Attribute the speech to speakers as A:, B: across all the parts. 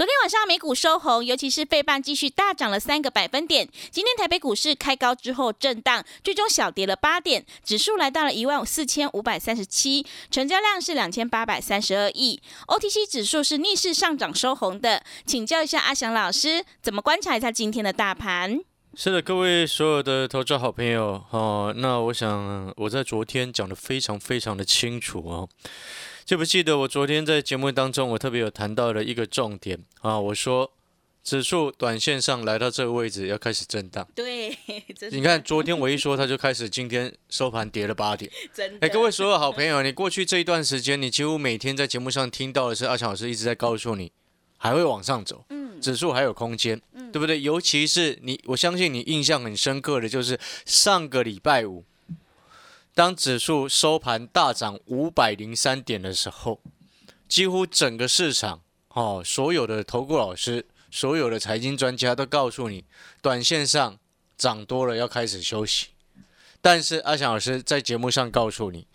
A: 昨天晚上美股收红，尤其是费半继续大涨了三个百分点。今天台北股市开高之后震荡，最终小跌了八点，指数来到了一万四千五百三十七，成交量是两千八百三十二亿。OTC 指数是逆势上涨收红的，请教一下阿翔老师，怎么观察一下今天的大盘？
B: 是的，各位所有的投资好朋友哦，那我想我在昨天讲的非常非常的清楚哦。记不记得我昨天在节目当中，我特别有谈到了一个重点啊？我说指数短线上来到这个位置要开始震荡。
A: 对，
B: 你看昨天我一说，它就开始今天收盘跌了八点。
A: 真的。
B: 哎，各位所有好朋友，你过去这一段时间，你几乎每天在节目上听到的是阿强老师一直在告诉你，还会往上走，嗯，指数还有空间，嗯，对不对？尤其是你，我相信你印象很深刻的就是上个礼拜五。当指数收盘大涨五百零三点的时候，几乎整个市场哦，所有的投顾老师、所有的财经专家都告诉你，短线上涨多了要开始休息。但是阿翔老师在节目上告诉你，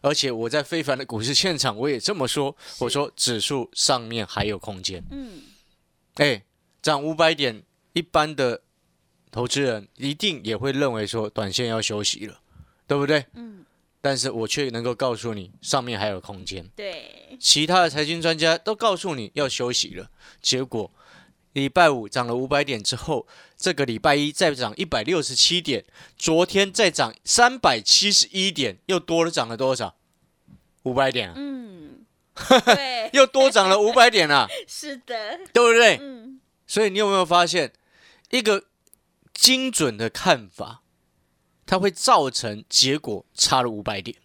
B: 而且我在非凡的股市现场我也这么说，我说指数上面还有空间。嗯，哎，涨五百点，一般的投资人一定也会认为说，短线要休息了。对不对？嗯，但是我却能够告诉你，上面还有空间。
A: 对，
B: 其他的财经专家都告诉你要休息了。结果礼拜五涨了五百点之后，这个礼拜一再涨一百六十七点，昨天再涨三百七十一点，又多了涨了多少？五百点。
A: 嗯，
B: 对，又多涨了五百点啊！
A: 是的，
B: 对不对？嗯。所以你有没有发现一个精准的看法？它会造成结果差了五百点，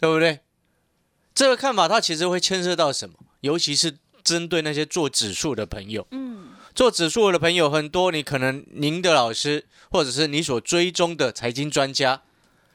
B: 对不对？这个看法它其实会牵涉到什么？尤其是针对那些做指数的朋友，嗯，做指数的朋友很多，你可能您的老师或者是你所追踪的财经专家，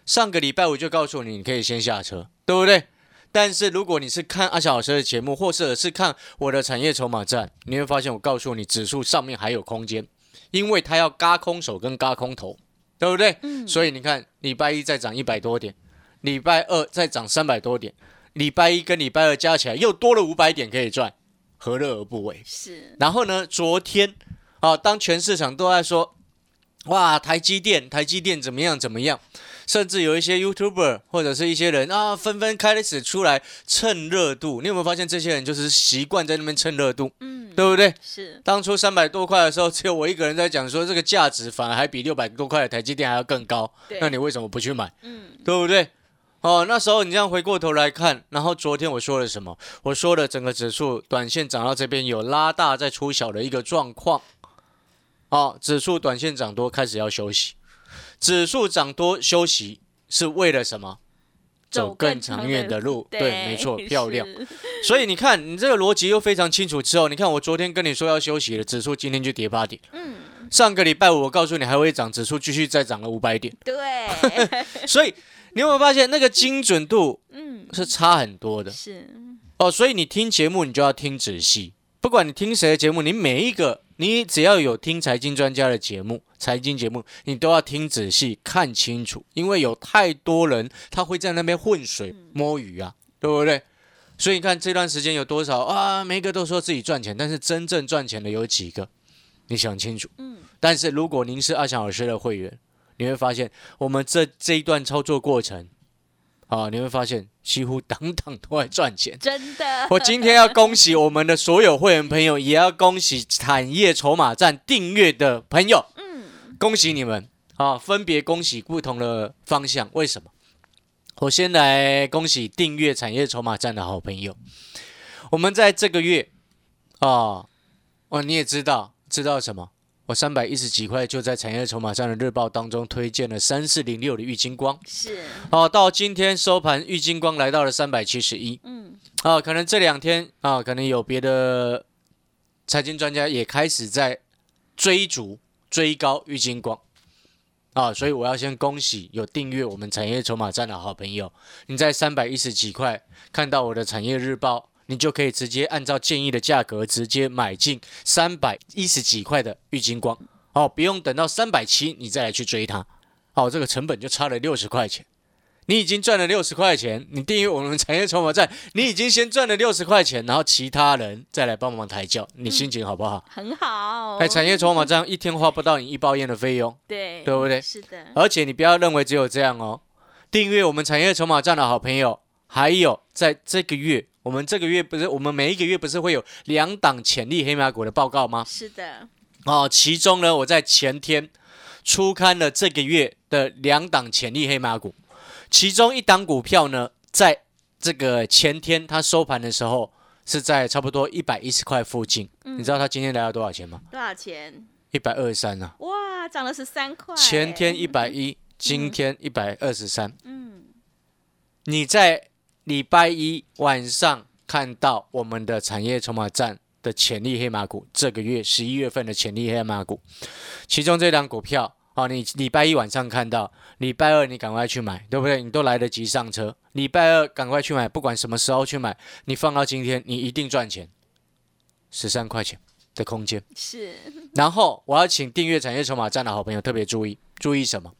B: 上个礼拜我就告诉你，你可以先下车，对不对？但是如果你是看阿小老师的节目，或者是看我的产业筹码站，你会发现我告诉你，指数上面还有空间，因为它要嘎空手跟嘎空头。对不对？嗯。所以你看，礼拜一再涨一百多点，礼拜二再涨三百多点，礼拜一跟礼拜二加起来又多了五百点可以赚，何乐而不为？
A: 是。
B: 然后呢，昨天啊，当全市场都在说，哇，台积电，台积电怎么样怎么样？甚至有一些 YouTuber 或者是一些人啊，纷纷开始出来蹭热度。你有没有发现，这些人就是习惯在那边蹭热度？嗯，对不对？
A: 是。
B: 当初三百多块的时候，只有我一个人在讲说，这个价值反而还比六百多块的台积电还要更高。那你为什么不去买？嗯，对不对？哦，那时候你这样回过头来看，然后昨天我说了什么？我说了整个指数短线涨到这边有拉大再出小的一个状况。哦，指数短线涨多开始要休息。指数涨多休息是为了什么？走更长远的路。对，没错，漂亮。所以你看，你这个逻辑又非常清楚。之后，你看我昨天跟你说要休息了，指数今天就跌八点。嗯。上个礼拜五我告诉你还会涨，指数继续再涨了五百点。
A: 对。
B: 所以你有没有发现那个精准度，嗯，是差很多的。
A: 是。
B: 哦，所以你听节目你就要听仔细，不管你听谁的节目，你每一个。你只要有听财经专家的节目，财经节目你都要听仔细看清楚，因为有太多人他会在那边混水摸鱼啊，对不对？所以你看这段时间有多少啊？每个都说自己赚钱，但是真正赚钱的有几个？你想清楚。嗯。但是如果您是阿强老师的会员，你会发现我们这这一段操作过程。啊，你会发现几乎当当都在赚钱，
A: 真的。
B: 我今天要恭喜我们的所有会员朋友，也要恭喜产业筹码站订阅的朋友，嗯，恭喜你们啊！分别恭喜不同的方向，为什么？我先来恭喜订阅产业筹码站的好朋友，我们在这个月啊，哦，你也知道，知道什么？我三百一十几块就在产业筹码站的日报当中推荐了三四零六的玉金光，
A: 是，
B: 哦，到今天收盘，玉金光来到了三百七十一，
A: 嗯，
B: 啊，可能这两天啊，可能有别的财经专家也开始在追逐追高玉金光。啊，所以我要先恭喜有订阅我们产业筹码站的好朋友，你在三百一十几块看到我的产业日报，你就可以直接按照建议的价格直接买进三百一十几块的玉金光，哦，不用等到三百七你再来去追它，哦，这个成本就差了六十块钱。你已经赚了六十块钱，你订阅我们产业筹码站，你已经先赚了六十块钱，然后其他人再来帮忙抬轿，你心情好不好？
A: 很好。
B: 哎，产业筹码站一天花不到你一包烟的费用，
A: 对，
B: 对不对？
A: 是的。
B: 而且你不要认为只有这样哦，订阅我们产业筹码站的好朋友，还有在这个月，我们这个月不是我们每一个月不是会有两档潜力黑马股的报告吗？
A: 是的。
B: 哦，其中呢，我在前天出刊了这个月的两档潜力黑马股。其中一档股票呢，在这个前天它收盘的时候是在差不多一百一十块附近。你知道它今天来到多少钱吗？
A: 多少钱？
B: 一百二十三啊！
A: 哇，涨了十三块。
B: 前天一百一，今天一百二十三。嗯，你在礼拜一晚上看到我们的产业筹码站的潜力黑马股，这个月十一月份的潜力黑马股，其中这档股票。好，你礼拜一晚上看到，礼拜二你赶快去买，对不对？你都来得及上车，礼拜二赶快去买，不管什么时候去买，你放到今天，你一定赚钱，十三块钱的空间
A: 是。
B: 然后我要请订阅产业筹码站的好朋友特别注意，注意什么？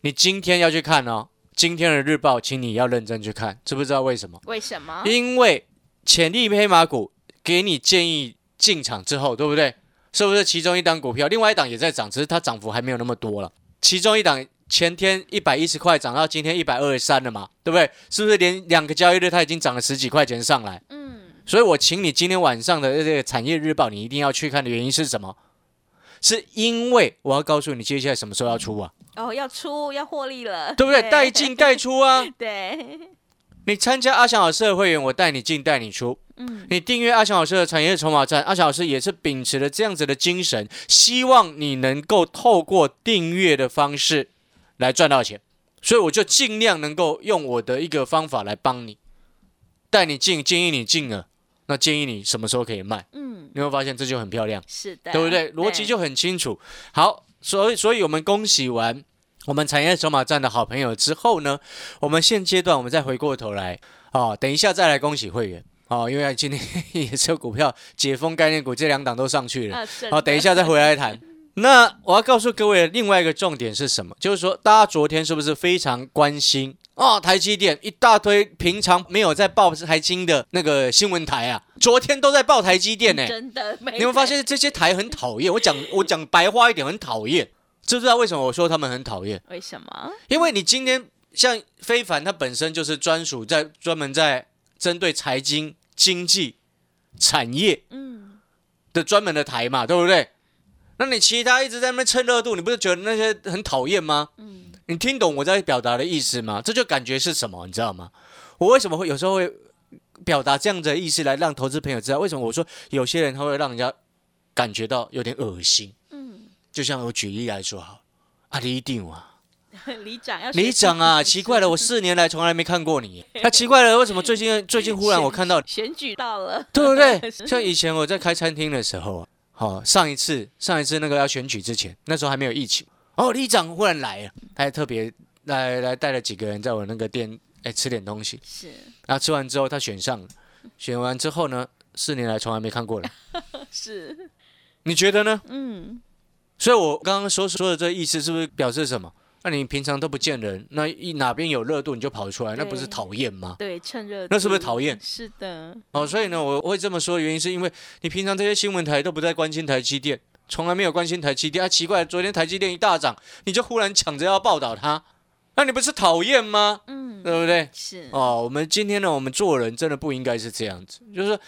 B: 你今天要去看哦，今天的日报，请你要认真去看，知不知道为什么？
A: 为什么？
B: 因为潜力黑马股给你建议进场之后，对不对？是不是其中一档股票，另外一档也在涨，只是它涨幅还没有那么多了。其中一档前天一百一十块涨到今天一百二十三了嘛，对不对？是不是连两个交易日它已经涨了十几块钱上来？嗯。所以我请你今天晚上的这个产业日报，你一定要去看的原因是什么？是因为我要告诉你接下来什么时候要出啊？
A: 哦，要出要获利了，
B: 对不对？带进带出啊。
A: 对。
B: 你参加阿翔老师的会员，我带你进带你出。嗯，你订阅阿翔老师的产业筹码站，阿翔老师也是秉持了这样子的精神，希望你能够透过订阅的方式来赚到钱，所以我就尽量能够用我的一个方法来帮你，带你进，建议你进了，那建议你什么时候可以卖？嗯，你会发现这就很漂亮，
A: 是的，
B: 对不对？逻辑就很清楚。好，所以，所以我们恭喜完我们产业筹码站的好朋友之后呢，我们现阶段我们再回过头来，哦，等一下再来恭喜会员。哦，因为今天也是股票解封概念股这两档都上去了。好，等一下再回来谈。那我要告诉各位另外一个重点是什么？就是说，大家昨天是不是非常关心哦？台积电一大堆平常没有在报台经的那个新闻台啊，昨天都在报台积电呢。
A: 真的，
B: 你会发现这些台很讨厌。我讲我讲白话一点，很讨厌。知不知道为什么我说他们很讨厌？
A: 为什么？
B: 因为你今天像非凡，他本身就是专属在专门在针对财经。经济产业，嗯，的专门的台嘛，对不对？那你其他一直在那边蹭热度，你不是觉得那些很讨厌吗？嗯，你听懂我在表达的意思吗？这就感觉是什么，你知道吗？我为什么会有时候会表达这样的意思来让投资朋友知道？为什么我说有些人他会让人家感觉到有点恶心？嗯，就像我举例来说，好，啊，你一定啊。
A: 里长要
B: 里长啊，奇怪了，我四年来从来没看过你。他奇怪了，为什么最近最近忽然我看到
A: 选举到了，
B: 对不对？像以前我在开餐厅的时候，好上一次上一次那个要选举之前，那时候还没有疫情。哦，里长忽然来了，他还特别来来带了几个人在我那个店哎吃点东西。
A: 是，
B: 然后吃完之后他选上了，选完之后呢，四年来从来没看过了。
A: 是，
B: 你觉得呢？嗯。所以我刚刚所说的这意思是不是表示什么？那你平常都不见人，那一哪边有热度你就跑出来，那不是讨厌吗？
A: 对，趁热。
B: 那是不是讨厌？
A: 是的。
B: 哦，所以呢，我会这么说的原因是因为你平常这些新闻台都不在关心台积电，从来没有关心台积电。啊，奇怪，昨天台积电一大涨，你就忽然抢着要报道它，那你不是讨厌吗？嗯，对不对？
A: 是。
B: 哦，我们今天呢，我们做人真的不应该是这样子，就是说，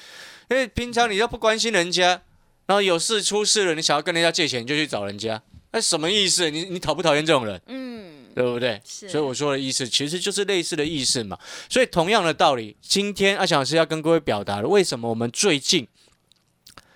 B: 因为平常你要不关心人家，然后有事出事了，你想要跟人家借钱，就去找人家，那什么意思？你你讨不讨厌这种人？嗯。对不对？所以我说的意思其实就是类似的意思嘛。所以同样的道理，今天阿强老师要跟各位表达的，为什么我们最近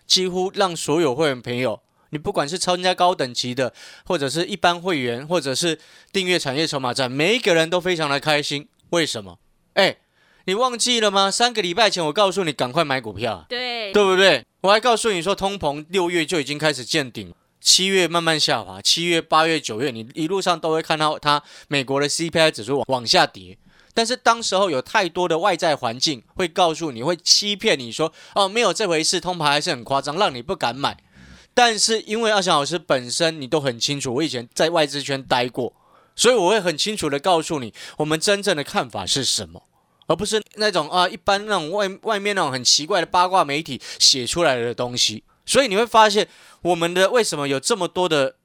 B: 几乎让所有会员朋友你不管是参加高等级的，或者是一般会员，或者是订阅产业筹码站，每一个人都非常的开心。为什么？哎，你忘记了吗？三个礼拜前我告诉你赶快买股票，
A: 对
B: 对不对？我还告诉你说通膨六月就已经开始见顶，七月慢慢下滑，七月、八月、九月，你一路上都会看到它美国的 CPI 指数往往下跌。但是当时候有太多的外在环境会告诉你会欺骗你说哦没有这回事，通膨还是很夸张，让你不敢买。但是因为阿翔老师本身你都很清楚，我以前在外资圈待过，所以我会很清楚的告诉你我们真正的看法是什么，而不是那种啊一般那种外外面那种很奇怪的八卦媒体写出来的东西。所以你会发现我们的为什么有这么多的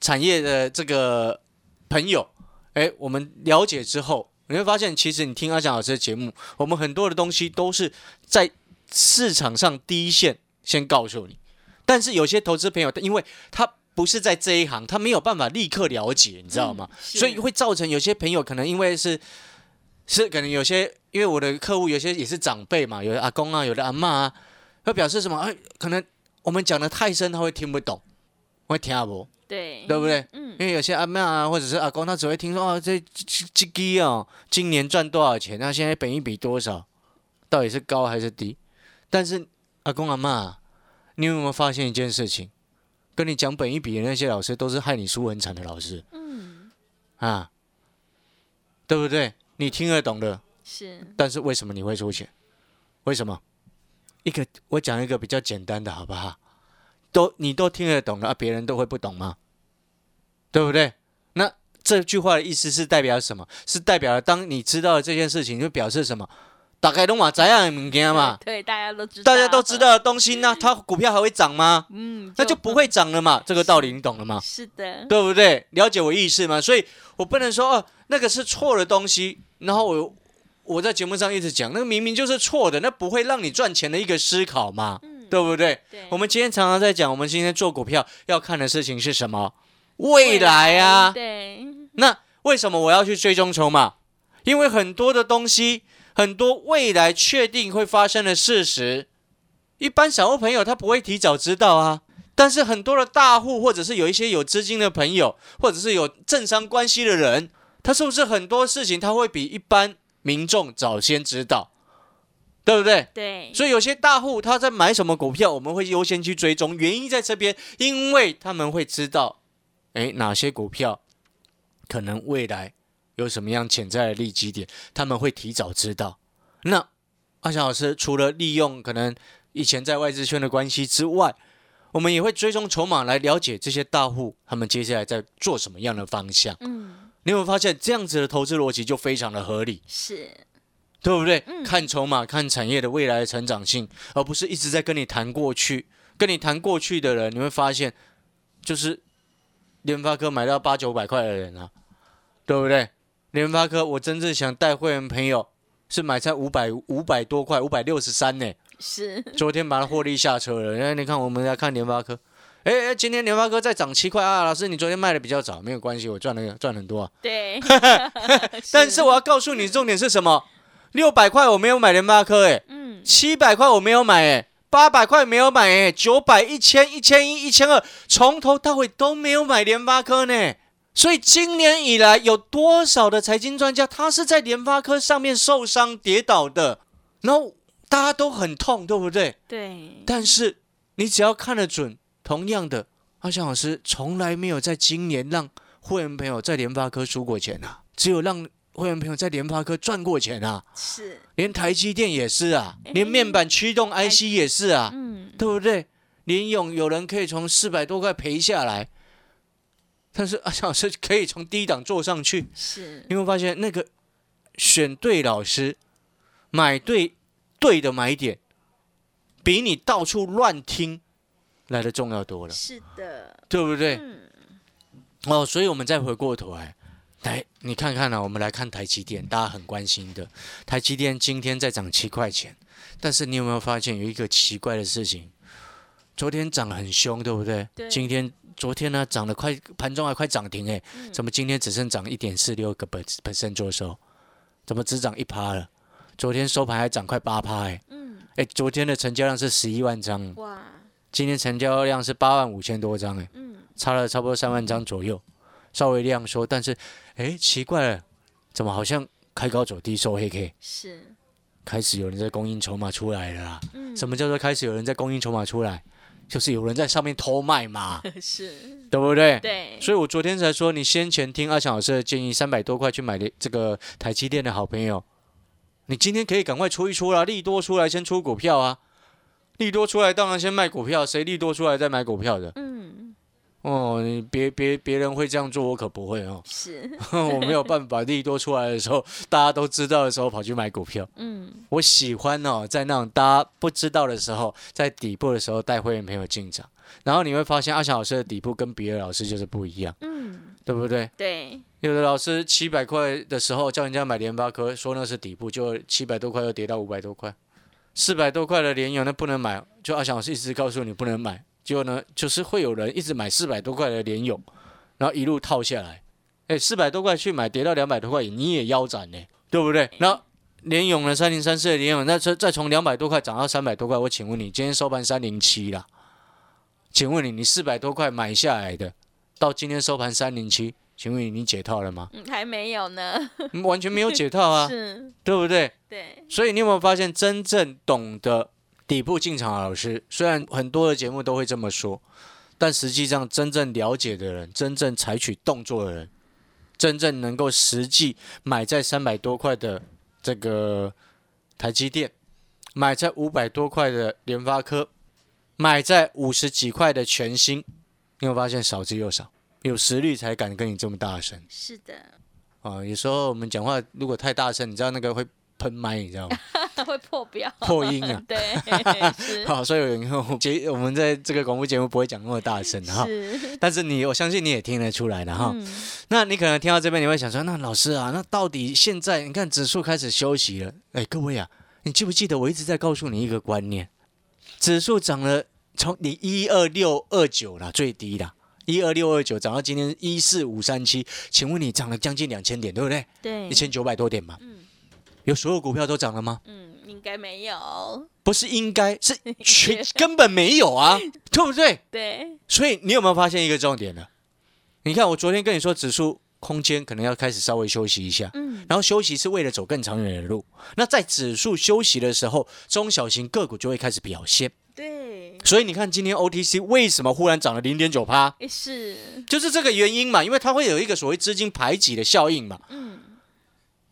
B: 产业的这个朋友，哎，我们了解之后。你会发现，其实你听阿翔老师的节目，我们很多的东西都是在市场上第一线先告诉你。但是有些投资朋友，因为他不是在这一行，他没有办法立刻了解，你知道吗？所以会造成有些朋友可能因为是是可能有些，因为我的客户有些也是长辈嘛，有的阿公啊，有的阿妈啊，会表示什么？哎，可能我们讲的太深，他会听不懂，会听不。
A: 对，
B: 对不对？
A: 嗯，
B: 因为有些阿妈啊，或者是阿公，他只会听说哦，这这这鸡哦，今年赚多少钱？那现在本一比多少？到底是高还是低？但是阿公阿妈，你有没有发现一件事情？跟你讲本一比的那些老师，都是害你输很惨的老师。嗯，啊，对不对？你听得懂的，
A: 是。
B: 但是为什么你会出钱？为什么？一个，我讲一个比较简单的，好不好？都你都听得懂了啊？别人都会不懂吗？对不对？那这句话的意思是代表什么？是代表了当你知道了这件事情，就表示什么？打开东马怎样物件嘛？
A: 对，大家都知道，
B: 大家都知道的东西，那它股票还会涨吗？嗯，那就不会涨了嘛。这个道理你懂了吗？
A: 是的，
B: 对不对？了解我意思吗？所以我不能说哦，那个是错的东西。然后我我在节目上一直讲，那个明明就是错的，那不会让你赚钱的一个思考嘛。对不对？我们今天常常在讲，我们今天做股票要看的事情是什么？未来啊。
A: 对。
B: 那为什么我要去追踪筹码？因为很多的东西，很多未来确定会发生的事实，一般散户朋友他不会提早知道啊。但是很多的大户，或者是有一些有资金的朋友，或者是有政商关系的人，他是不是很多事情他会比一般民众早先知道？对不对？
A: 对，
B: 所以有些大户他在买什么股票，我们会优先去追踪。原因在这边，因为他们会知道，哎，哪些股票可能未来有什么样潜在的利基点，他们会提早知道。那阿翔老师除了利用可能以前在外资圈的关系之外，我们也会追踪筹码来了解这些大户他们接下来在做什么样的方向。嗯，你有没有发现这样子的投资逻辑就非常的合理？
A: 是。
B: 对不对？看筹码，看产业的未来的成长性，而不是一直在跟你谈过去。跟你谈过去的人，你会发现，就是联发科买到八九百块的人啊，对不对？联发科，我真正想带会员朋友是买在五百五百多块，五百六十三呢。
A: 是。
B: 昨天把它获利下车了。哎，你看，我们来看联发科。哎哎，今天联发科再涨七块啊！老师，你昨天卖的比较早，没有关系，我赚了赚很多啊。
A: 对。
B: 但是我要告诉你，重点是什么？六百块我没有买联发科哎，嗯，七百块我没有买哎，八百块没有买哎，九百、一千、一千一、一千二，从头到尾都没有买联发科呢。所以今年以来有多少的财经专家，他是在联发科上面受伤跌倒的，然后大家都很痛，对不对？
A: 对。
B: 但是你只要看得准，同样的，阿翔老师从来没有在今年让会员朋友在联发科输过钱啊，只有让。会员朋友在联发科赚过钱啊，
A: 是，
B: 连台积电也是啊，连面板驱动 IC 也是啊，嗯，对不对？联勇有人可以从四百多块赔下来，但是阿小 老师可以从低档做上去，
A: 是，
B: 你会发现那个选对老师，买对对的买点，比你到处乱听来的重要多了，
A: 是的，
B: 对不对？哦，所以我们再回过头来。来，你看看呢？我们来看台积电，大家很关心的。台积电今天在涨七块钱，但是你有没有发现有一个奇怪的事情？昨天涨很凶，对不对？
A: 对。
B: 今天、昨天呢，涨得快，盘中还快涨停哎，怎么今天只剩涨一点四六个本本身做收？怎么只涨一趴了？昨天收盘还涨快八趴哎。嗯。哎，昨天的成交量是十一万张。哇。今天成交量是八万五千多张，哎，
A: 嗯，
B: 差了差不多三万张左右，稍微量缩，但是哎，奇怪了，怎么好像开高走低收黑 K，
A: 是，
B: 开始有人在供应筹码出来了啦。
A: 嗯，
B: 什么叫做开始有人在供应筹码出来？就是有人在上面偷卖嘛，
A: 是，
B: 对不对？
A: 对，
B: 所以我昨天才说，你先前听阿强老师的建议，三百多块去买的这个台积电的好朋友，你今天可以赶快出一出啦，利多出来先出股票啊，利多出来当然先卖股票，谁利多出来再买股票的？
A: 嗯，
B: 哦，你别别别人会这样做，我可不会哦，
A: 是，
B: 我没有办法利多出来的时候，大家都知道的时候跑去买股票。
A: 嗯，
B: 我喜欢哦，在那种大家不知道的时候，在底部的时候带会员朋友进场，然后你会发现阿翔老师的底部跟别的老师就是不一样，
A: 嗯，
B: 对不对？
A: 对，
B: 有的老师七百块的时候叫人家买联发科，说那是底部，就七百多块又跌到五百多块，四百多块的联友那不能买，就阿翔老师一直告诉你不能买，结果呢就是会有人一直买四百多块的联友，然后一路套下来，哎，四百多块去买，跌到两百多块，你也腰斩呢，对不对？然后联勇呢，三零三四的联勇，那再再从两百多块涨到三百多块，我请问你，今天收盘三零七啦，请问你，你四百多块买下来的，到今天收盘三零七，请问你你解套了吗？
A: 嗯，还没有呢，
B: 嗯完全没有解套啊，
A: 是，
B: 对不对？
A: 对，
B: 所以你有没有发现，真正懂得底部进场的老师，虽然很多的节目都会这么说，但实际上真正了解的人，真正采取动作的人，真正能够实际买在三百多块的这个台积电，买在五百多块的联发科，买在五十几块的全新，你有没有发现少之又少？有实力才敢跟你这么大声。
A: 是的，
B: 啊，有时候我们讲话如果太大声，你知道那个会喷麦，你知道吗？
A: 会破表，
B: 破音啊。
A: 对，
B: 好，所以有以后节我们在这个广播节目不会讲那么大声哈，
A: 是，
B: 但是你我相信你也听得出来的哈。
A: 嗯，
B: 那你可能听到这边，你会想说，那老师啊，那到底现在你看指数开始休息了，哎，各位啊，你记不记得我一直在告诉你一个观念，指数涨了，从你一二六二九啦，最低啦。一二六二九涨到今天一四五三七，请问你涨了将近两千点，对不对？
A: 对
B: 一，千九百多点嘛。
A: 嗯
B: 有所有股票都涨了吗？
A: 嗯，应该没有，
B: 不是应该是 全根本没有啊，对不对？
A: 对，
B: 所以你有没有发现一个重点呢？你看我昨天跟你说指数空间可能要开始稍微休息一下，
A: 嗯，
B: 然后休息是为了走更长远的路。那在指数休息的时候，中小型个股就会开始表现。
A: 对，
B: 所以你看今天 OTC 为什么忽然涨了零点九趴，
A: 是，
B: 就是这个原因嘛，因为它会有一个所谓资金排挤的效应嘛。
A: 嗯，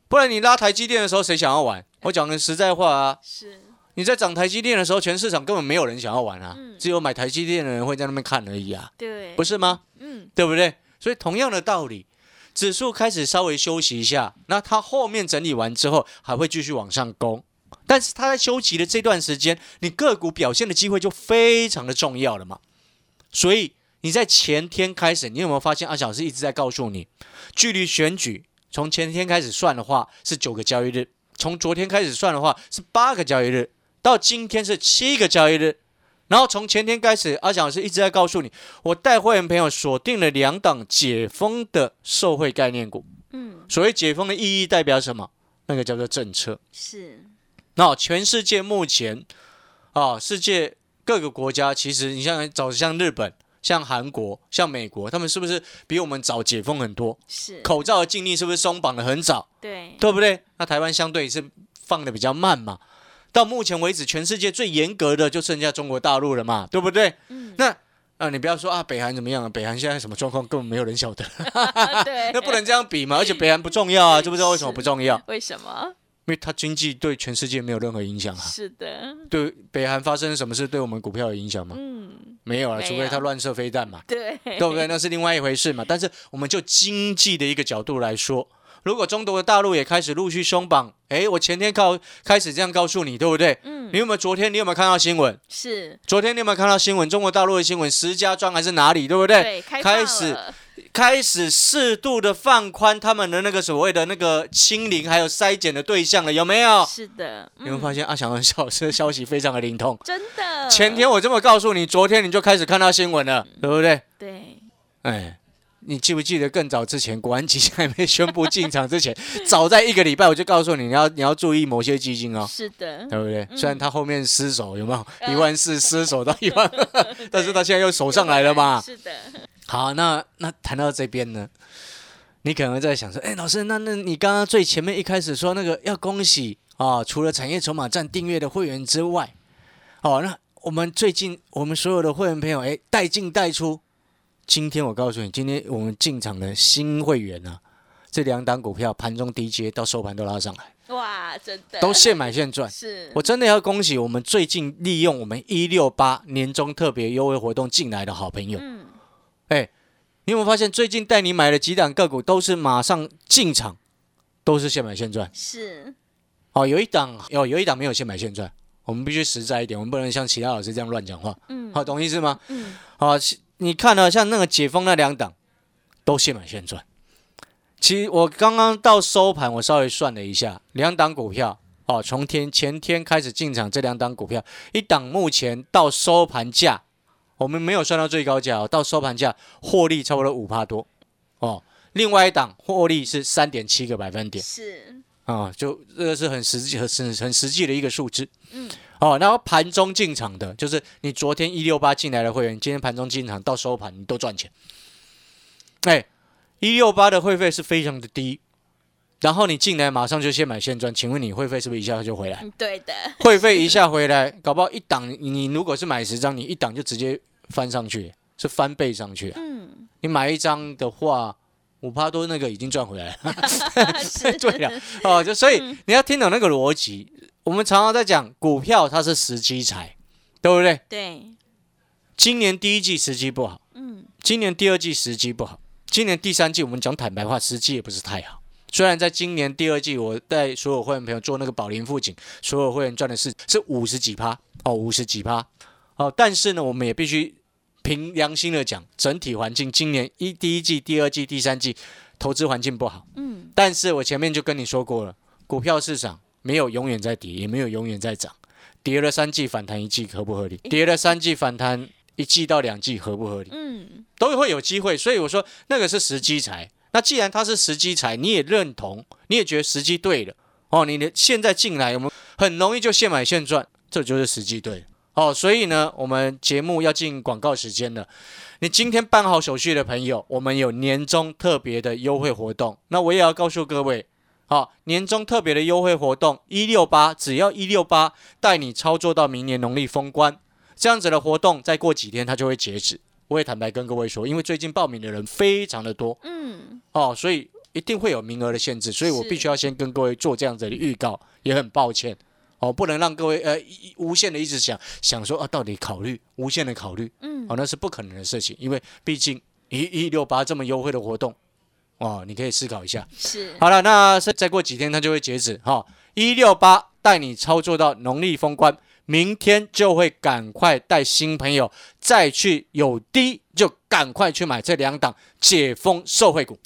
B: 不然你拉台积电的时候，谁想要玩？我讲的实在话啊，
A: 是，
B: 你在涨台积电的时候，全市场根本没有人想要玩啊，
A: 嗯。
B: 只有买台积电的人会在那边看而已啊，
A: 对，
B: 不，是吗？
A: 嗯，
B: 对不对？所以同样的道理，指数开始稍微休息一下，那它后面整理完之后还会继续往上攻，但是它在休息的这段时间，你个股表现的机会就非常的重要了嘛。所以你在前天开始，你有没有发现阿小是一直在告诉你，距离选举从前天开始算的话是九个交易日，从昨天开始算的话是八个交易日，到今天是七个交易日。然后从前天开始，阿翔老师一直在告诉你，我带会员朋友锁定了两档解封的受惠概念股。
A: 嗯，
B: 所谓解封的意义代表什么？那个叫做政策。
A: 是，
B: 那全世界目前啊，世界各个国家，其实你像早像日本、像韩国、像美国，他们是不是比我们早解封很多？
A: 是，
B: 口罩的禁令是不是松绑的很早？
A: 对，
B: 对不对？那台湾相对是放的比较慢嘛。到目前为止，全世界最严格的就剩下中国大陆了嘛，对不对？
A: 嗯，
B: 那啊，你不要说啊，北韩怎么样啊？北韩现在什么状况，根本没有人晓得，
A: 对，
B: 那不能这样比嘛。而且北韩不重要啊，知不知道为什么不重要？
A: 为什么？
B: 因为它经济对全世界没有任何影响啊。
A: 是的，
B: 对北韩发生什么事，对我们股票有影响吗？
A: 嗯，
B: 没有啊，除非它乱射飞弹嘛，
A: 对，
B: 对不对？那是另外一回事嘛。但是我们就经济的一个角度来说，如果中国的大陆也开始陆续松绑，哎，我前天告开始这样告诉你，对不对？
A: 嗯
B: 你，有没有昨天你有没有看到新闻？
A: 是，
B: 昨天你有没有看到新闻？中国大陆的新闻，石家庄还是哪里，对不对？
A: 对，开
B: 开始
A: 了
B: 开始适度的放宽他们的那个所谓的那个清零还有筛检的对象了，有没有？
A: 是的，
B: 你会发
A: 现
B: 现阿翔和小师的消息非常的灵通。
A: 真的，
B: 前天我这么告诉你，昨天你就开始看到新闻了，对不对？
A: 对，
B: 哎，你记不记得更早之前，国安基金还没宣布进场之前，早在一个礼拜我就告诉你，你要你要注意某些基金哦，
A: 是的，
B: 对不对？虽然他后面失手有没有
A: 嗯
B: 一万四失手到一万，但是他现在又守上来了嘛。
A: 是的，
B: 好，那那谈到这边呢，你可能在想说，哎，老师，那那你刚刚最前面一开始说那个要恭喜啊，除了产业筹码站订阅的会员之外，哦，那我们最近我们所有的会员朋友，哎，带进带出。今天我告诉你，今天我们进场的新会员啊，这两档股票盘中低阶到收盘都拉上来，
A: 哇，真的
B: 都现买现赚。
A: 是，
B: 我真的要恭喜我们最近利用我们一六八年终特别优惠活动进来的好朋友。
A: 嗯，
B: 哎，你有没有发现最近带你买的几档个股都是马上进场，都是现买现赚？
A: 是，
B: 哦，有一档有有一档没有现买现赚，我们必须实在一点，我们不能像其他老师这样乱讲话。
A: 嗯，
B: 好，懂意思吗？
A: 嗯，
B: 好，是你看了像那个解封那两档，都现买现赚。其实我刚刚到收盘，我稍微算了一下，两档股票哦，从天前天开始进场，这两档股票，一档目前到收盘价，我们没有算到最高价哦，到收盘价获利差不多五帕多哦。另外一档获利是三点七个百分点
A: 是，
B: 啊、就这个是很实际、很很很实际的一个数字。
A: 嗯，
B: 哦，然后盘中进场的，就是你昨天一六八进来的会员，今天盘中进场到收盘，你都赚钱。哎，一六八的会费是非常的低，然后你进来马上就先买现赚，请问你会费是不是一下就回来？
A: 嗯对的，
B: 会费一下回来，搞不好一档你你如果是买十张，你一档就直接翻上去，是翻倍上去啊。
A: 嗯，
B: 你买一张的话，五趴多那个已经赚回来了。对了，哦，就所以你要听懂那个逻辑。我们常常在讲股票，它是时机财，对不对？
A: 对，
B: 今年第一季时机不好，
A: 嗯，
B: 今年第二季时机不好，今年第三季我们讲坦白话，时机也不是太好。虽然在今年第二季，我带所有会员朋友做那个宝林富锦，所有会员赚的是是五十几趴哦，五十几趴哦，但是呢，我们也必须凭良心的讲，整体环境今年一第一季、第二季、第三季投资环境不好。
A: 嗯，
B: 但是我前面就跟你说过了，股票市场没有永远在跌，也没有永远在涨，跌了三季反弹一季合不合理？跌了三季反弹一季到两季合不合理？
A: 嗯，
B: 都会有机会，所以我说那个是时机财。那既然它是时机财，你也认同，你也觉得时机对了哦，你的现在进来，我们很容易就现买现赚，这就是时机对哦。所以呢，我们节目要进广告时间了。你今天办好手续的朋友，我们有年终特别的优惠活动。那我也要告诉各位，好、年终特别的优惠活动一六八，只要一六八，带你操作到明年农历封关。这样子的活动，再过几天它就会截止。我也坦白跟各位说，因为最近报名的人非常的多。
A: 嗯，
B: 哦，所以一定会有名额的限制，所以我必须要先跟各位做这样子的预告，也很抱歉。哦，不能让各位呃一无限的一直想想说啊，到底考虑无限的考虑，
A: 嗯，
B: 哦，那是不可能的事情，因为毕竟一一六八这么优惠的活动，哦，你可以思考一下。
A: 是，
B: 好了，那是再过几天它就会截止哈，一六八带你操作到农历封关，明天就会赶快带新朋友再去有低就赶快去买这两档解封受惠股。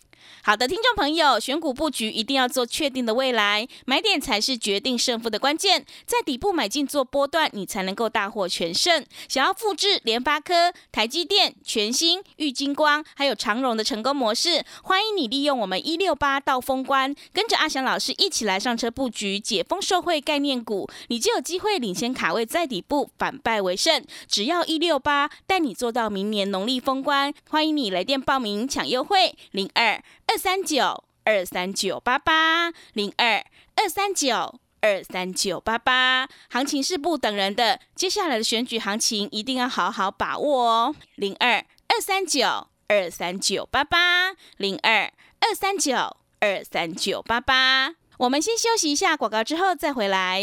A: 好的，听众朋友，选股布局一定要做确定的未来，买点才是决定胜负的关键。在底部买进做波段，你才能够大获全胜。想要复制联发科、台积电、全新、玉金光还有长荣的成功模式，欢迎你利用我们一六八到封关，跟着阿翔老师一起来上车布局解封受惠概念股，你就有机会领先卡位在底部，反败为胜。只要一六八带你做到明年农历封关，欢迎你来电报名抢优惠，零二二三九二三九八八零二二三九。二三九八八，行情是不等人的，接下来的选举行情一定要好好把握哦。零二二三九二三九八八零二二三九二三九八八。我们先休息一下广告，之后再回来。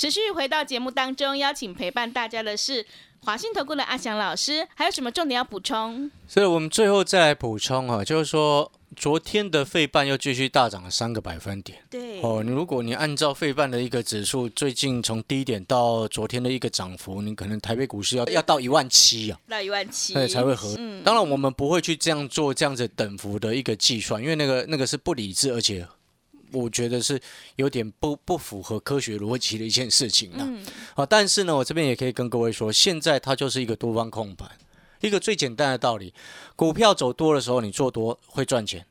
A: 持续回到节目当中，邀请陪伴大家的是华信投顾的阿翔老师，还有什么重点要补充？
B: 所以我们最后再来补充啊，就是说昨天的费半又继续大涨了三个百分点。
A: 对，
B: 哦，你如果你按照费半的一个指数，最近从低点到昨天的一个涨幅，你可能台北股市要要到一万七啊，
A: 到一万七，
B: 对才会合。
A: 嗯
B: 当然，我们不会去这样做这样子等幅的一个计算，因为那个那个是不理智，而且我觉得是有点不不符合科学逻辑的一件事情啦。
A: 嗯，
B: 好，但是呢，我这边也可以跟各位说，现在它就是一个多方控盘，一个最简单的道理，股票走多的时候你做多会赚钱，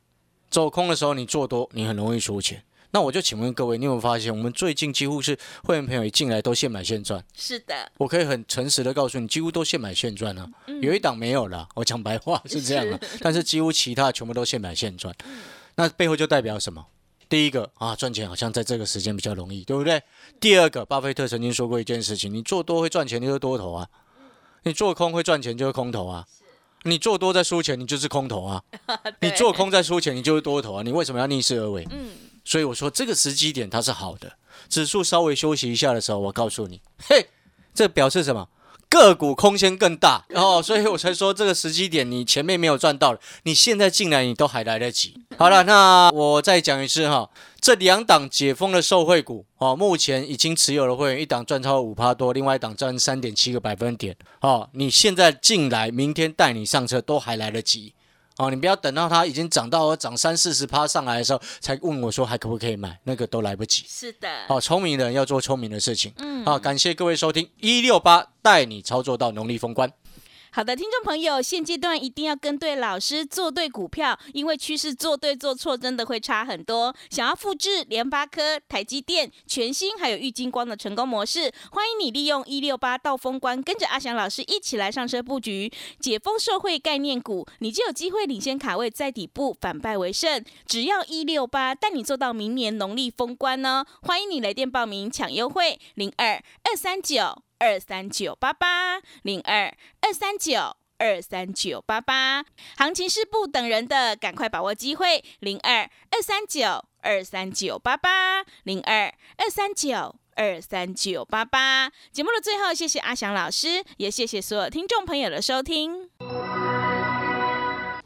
B: 走空的时候你做多你很容易输钱。那我就请问各位，你有没有发现，我们最近几乎是会员朋友一进来都现买现赚？
A: 是的，
B: 我可以很诚实的告诉你，几乎都现买现赚啊。有一档没有了，我讲白话 是这样啊，但是几乎其他全部都现买现赚。那背后就代表什么？第一个啊，赚钱好像在这个时间比较容易，对不对？第二个，巴菲特曾经说过一件事情：你做多会赚钱，你就是多头啊；你做空会赚钱，就是空头啊；你做多在输钱，你就是空头啊；你做空在输钱，你就是多头啊。你为什么要逆势而为？
A: 嗯，
B: 所以我说这个时机点它是好的，指数稍微休息一下的时候，我告诉你，嘿，这表示什么？个股空间更大然哦，所以我才说这个时机点你前面没有赚到，你现在进来你都还来得及。好了，那我再讲一次哈，这两档解封的受惠股哦，目前已经持有的会员一档赚超五趴多，另外一档赚三点七个百分点哦，你现在进来，明天带你上车都还来得及。哦，你不要等到它已经涨到涨三四十趴上来的时候，才问我说还可不可以买，那个都来不及。
A: 是的，
B: 哦，聪明的人要做聪明的事情。
A: 嗯，
B: 好，感谢各位收听一六八带你操作到农历封关。
A: 好的，听众朋友，现阶段一定要跟对老师，做对股票，因为趋势做对做错真的会差很多。想要复制联发科、台积电、全新还有玉金光的成功模式，欢迎你利用一六八到封关，跟着阿翔老师一起来上车布局解封社会概念股，你就有机会领先卡位在底部，反败为胜。只要一六八带你做到明年农历封关呢，欢迎你来电报名抢优惠零二二三九。二三九八八零二二三九二三九八八，行情是不等人的，赶快把握机会。零二二三九二三九八八零二二三九二三九八八。节目的最后，谢谢阿翔老师，也谢谢所有听众朋友的收听。